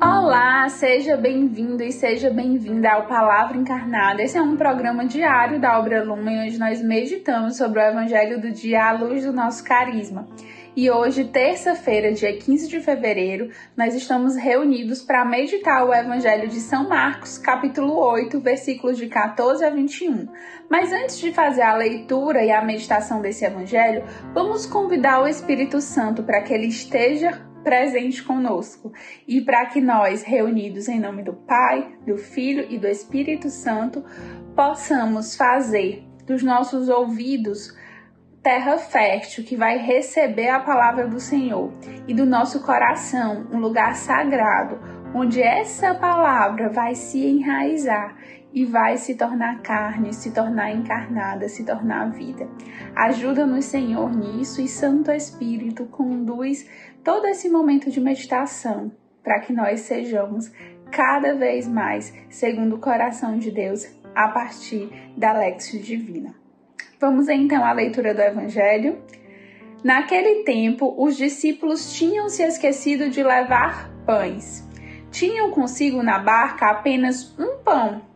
Olá, seja bem-vindo e seja bem-vinda ao Palavra Encarnada. Esse é um programa diário da obra Lumen, onde nós meditamos sobre o Evangelho do dia à luz do nosso carisma. E hoje, terça-feira, dia 15 de fevereiro, nós estamos reunidos para meditar o Evangelho de São Marcos, capítulo 8, versículos de 14 a 21. Mas antes de fazer a leitura e a meditação desse Evangelho, vamos convidar o Espírito Santo para que ele esteja presente conosco. E para que nós, reunidos em nome do Pai, do Filho e do Espírito Santo, possamos fazer dos nossos ouvidos terra fértil que vai receber a palavra do Senhor e do nosso coração um lugar sagrado onde essa palavra vai se enraizar e vai se tornar carne, se tornar encarnada, se tornar vida. Ajuda-nos, Senhor, nisso e Santo Espírito conduz todo esse momento de meditação para que nós sejamos cada vez mais segundo o coração de Deus a partir da Lexio Divina. Vamos então à leitura do Evangelho. Naquele tempo, os discípulos tinham se esquecido de levar pães. Tinham consigo na barca apenas um pão.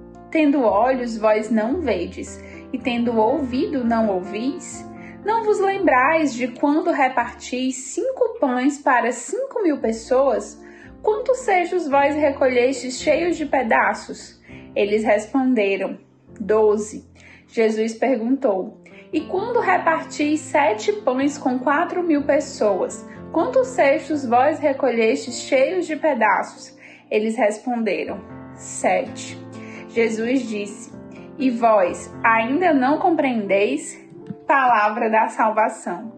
Tendo olhos, vós não vedes, e tendo ouvido, não ouvis? Não vos lembrais de quando repartis cinco pães para cinco mil pessoas? Quantos sejos vós recolhestes cheios de pedaços? Eles responderam: Doze. Jesus perguntou: E quando repartis sete pães com quatro mil pessoas, quantos cestos vós recolhestes cheios de pedaços? Eles responderam: Sete. Jesus disse: E vós ainda não compreendeis? Palavra da salvação.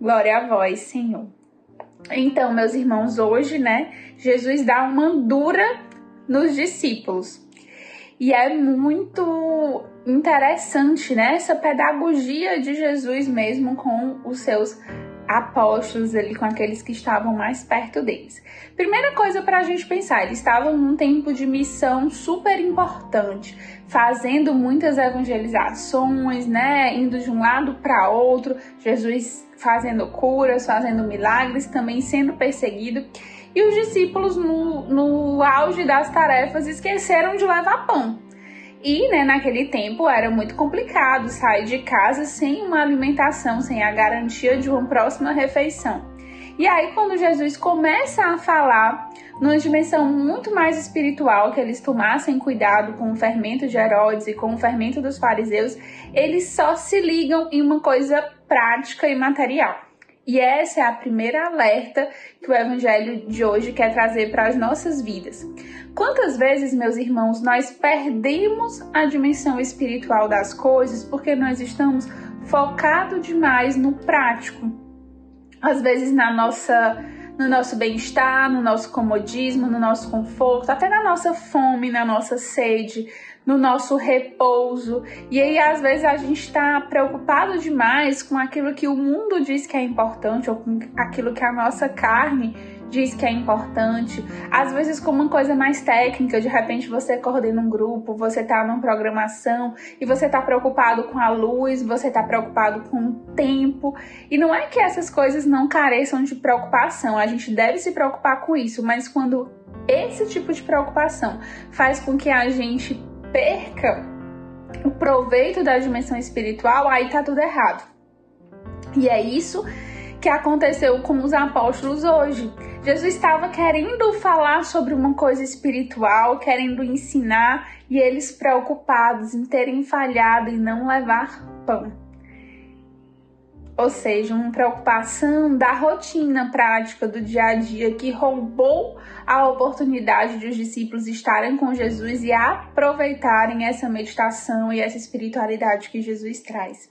Glória a vós, Senhor. Então, meus irmãos, hoje, né, Jesus dá uma dura nos discípulos. E é muito interessante, né? Essa pedagogia de Jesus mesmo com os seus apóstolos ali, com aqueles que estavam mais perto deles. Primeira coisa para a gente pensar, eles estavam num tempo de missão super importante, fazendo muitas evangelizações, né? Indo de um lado para outro, Jesus fazendo curas, fazendo milagres, também sendo perseguido. E os discípulos, no, no auge das tarefas, esqueceram de levar pão. E, né, naquele tempo era muito complicado sair de casa sem uma alimentação, sem a garantia de uma próxima refeição. E aí, quando Jesus começa a falar numa dimensão muito mais espiritual, que eles tomassem cuidado com o fermento de Herodes e com o fermento dos fariseus, eles só se ligam em uma coisa prática e material. E essa é a primeira alerta que o evangelho de hoje quer trazer para as nossas vidas. Quantas vezes, meus irmãos, nós perdemos a dimensão espiritual das coisas porque nós estamos focados demais no prático? Às vezes na nossa no nosso bem-estar, no nosso comodismo, no nosso conforto, até na nossa fome, na nossa sede, no nosso repouso. E aí, às vezes, a gente está preocupado demais com aquilo que o mundo diz que é importante ou com aquilo que a nossa carne diz que é importante. Às vezes, com uma coisa mais técnica, de repente você coordena um grupo, você está numa programação e você está preocupado com a luz, você está preocupado com o tempo. E não é que essas coisas não careçam de preocupação, a gente deve se preocupar com isso, mas quando esse tipo de preocupação faz com que a gente perca o proveito da dimensão espiritual, aí tá tudo errado. E é isso que aconteceu com os apóstolos hoje. Jesus estava querendo falar sobre uma coisa espiritual, querendo ensinar, e eles preocupados em terem falhado e não levar pão. Ou seja, uma preocupação da rotina prática do dia a dia que roubou a oportunidade de os discípulos estarem com Jesus e aproveitarem essa meditação e essa espiritualidade que Jesus traz.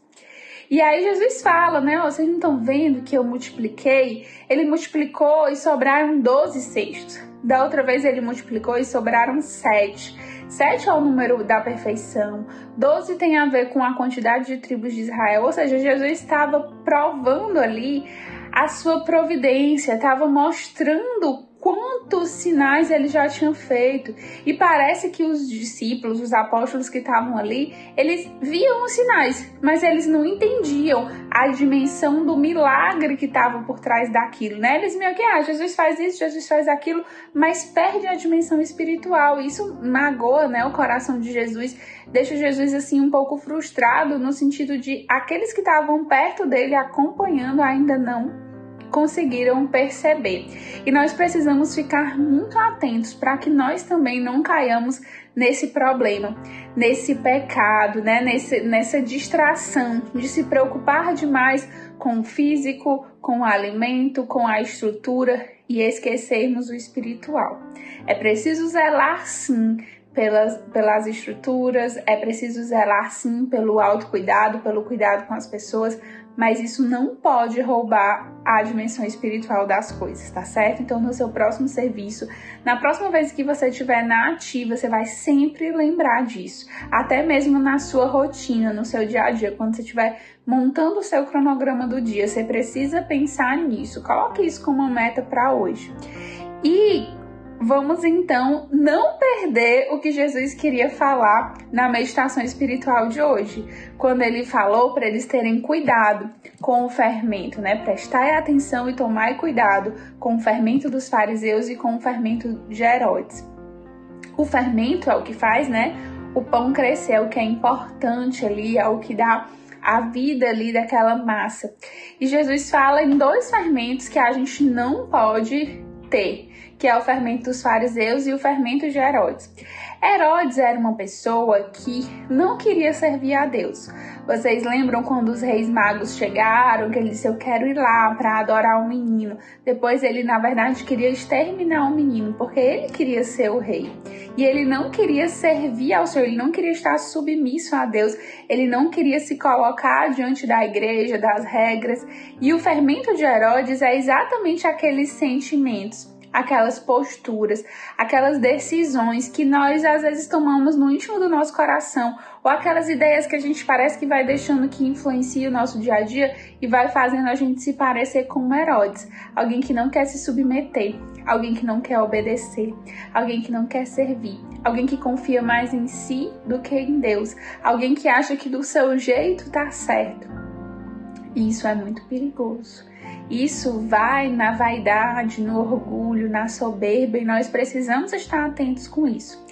E aí Jesus fala, né? Vocês não estão vendo que eu multipliquei? Ele multiplicou e sobraram 12 cestos. Da outra vez ele multiplicou e sobraram 7. Sete é o número da perfeição. Doze tem a ver com a quantidade de tribos de Israel. Ou seja, Jesus estava provando ali a sua providência, estava mostrando quantos sinais ele já tinha feito. E parece que os discípulos, os apóstolos que estavam ali, eles viam os sinais, mas eles não entendiam a dimensão do milagre que estava por trás daquilo, né? Eles meio que, ah, Jesus faz isso, Jesus faz aquilo, mas perde a dimensão espiritual. Isso magoa, né, o coração de Jesus, deixa Jesus assim um pouco frustrado no sentido de aqueles que estavam perto dele acompanhando ainda não conseguiram perceber. E nós precisamos ficar muito atentos para que nós também não caiamos nesse problema, nesse pecado, né? nesse, nessa distração de se preocupar demais com o físico, com o alimento, com a estrutura e esquecermos o espiritual. É preciso zelar sim pelas, pelas estruturas, é preciso zelar sim pelo autocuidado, pelo cuidado com as pessoas, mas isso não pode roubar a dimensão espiritual das coisas, tá certo? Então, no seu próximo serviço, na próxima vez que você estiver na ativa, você vai sempre lembrar disso, até mesmo na sua rotina, no seu dia a dia, quando você estiver montando o seu cronograma do dia, você precisa pensar nisso. Coloque isso como uma meta para hoje. E Vamos então não perder o que Jesus queria falar na meditação espiritual de hoje, quando ele falou para eles terem cuidado com o fermento, né? Prestai atenção e tomai cuidado com o fermento dos fariseus e com o fermento de Herodes. O fermento é o que faz, né? O pão crescer, é o que é importante ali, é o que dá a vida ali daquela massa. E Jesus fala em dois fermentos que a gente não pode ter que é o fermento dos fariseus e o fermento de Herodes. Herodes era uma pessoa que não queria servir a Deus. Vocês lembram quando os reis magos chegaram, que ele disse: Eu quero ir lá para adorar o menino. Depois ele, na verdade, queria exterminar o menino, porque ele queria ser o rei. E ele não queria servir ao Senhor, ele não queria estar submisso a Deus, ele não queria se colocar diante da igreja, das regras. E o fermento de Herodes é exatamente aqueles sentimentos aquelas posturas, aquelas decisões que nós às vezes tomamos no íntimo do nosso coração, ou aquelas ideias que a gente parece que vai deixando que influencia o nosso dia a dia e vai fazendo a gente se parecer com Herodes, alguém que não quer se submeter, alguém que não quer obedecer, alguém que não quer servir, alguém que confia mais em si do que em Deus, alguém que acha que do seu jeito tá certo. E isso é muito perigoso. Isso vai na vaidade, no orgulho, na soberba e nós precisamos estar atentos com isso.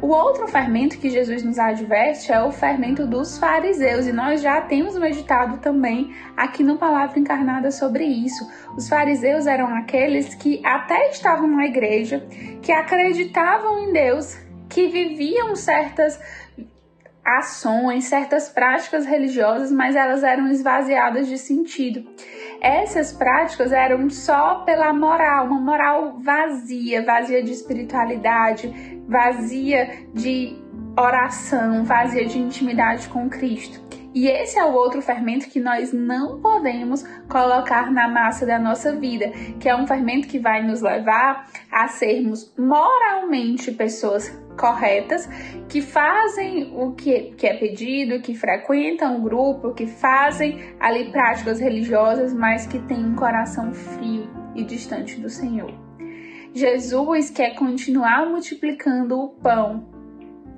O outro fermento que Jesus nos adverte é o fermento dos fariseus, e nós já temos meditado também aqui no Palavra Encarnada sobre isso. Os fariseus eram aqueles que até estavam na igreja, que acreditavam em Deus, que viviam certas ações, certas práticas religiosas, mas elas eram esvaziadas de sentido. Essas práticas eram só pela moral, uma moral vazia, vazia de espiritualidade, vazia de oração, vazia de intimidade com Cristo. E esse é o outro fermento que nós não podemos colocar na massa da nossa vida, que é um fermento que vai nos levar a sermos moralmente pessoas corretas, que fazem o que, que é pedido, que frequentam o grupo, que fazem ali práticas religiosas, mas que têm um coração frio e distante do Senhor. Jesus quer continuar multiplicando o pão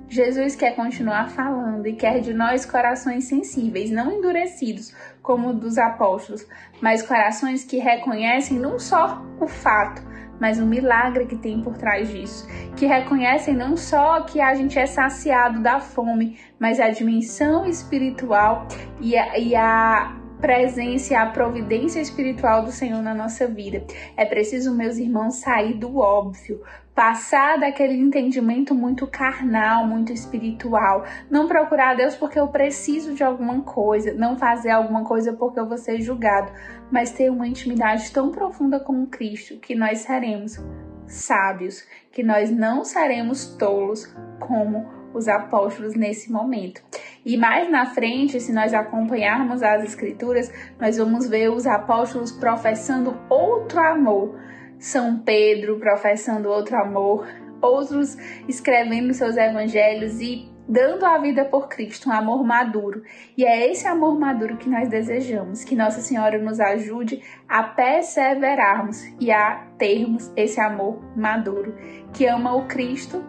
Jesus quer continuar falando e quer de nós corações sensíveis, não endurecidos como o dos apóstolos, mas corações que reconhecem não só o fato, mas o milagre que tem por trás disso, que reconhecem não só que a gente é saciado da fome, mas a dimensão espiritual e a, e a presença a providência espiritual do Senhor na nossa vida. É preciso, meus irmãos, sair do óbvio, passar daquele entendimento muito carnal, muito espiritual, não procurar Deus porque eu preciso de alguma coisa, não fazer alguma coisa porque eu vou ser julgado, mas ter uma intimidade tão profunda com Cristo que nós seremos sábios, que nós não seremos tolos como os apóstolos nesse momento. E mais na frente, se nós acompanharmos as escrituras, nós vamos ver os apóstolos professando outro amor são Pedro professando outro amor, outros escrevendo seus evangelhos e dando a vida por Cristo, um amor maduro. E é esse amor maduro que nós desejamos, que Nossa Senhora nos ajude a perseverarmos e a termos esse amor maduro, que ama o Cristo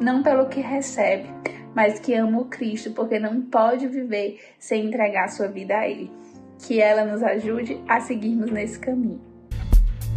não pelo que recebe, mas que ama o Cristo porque não pode viver sem entregar sua vida a Ele. Que ela nos ajude a seguirmos nesse caminho.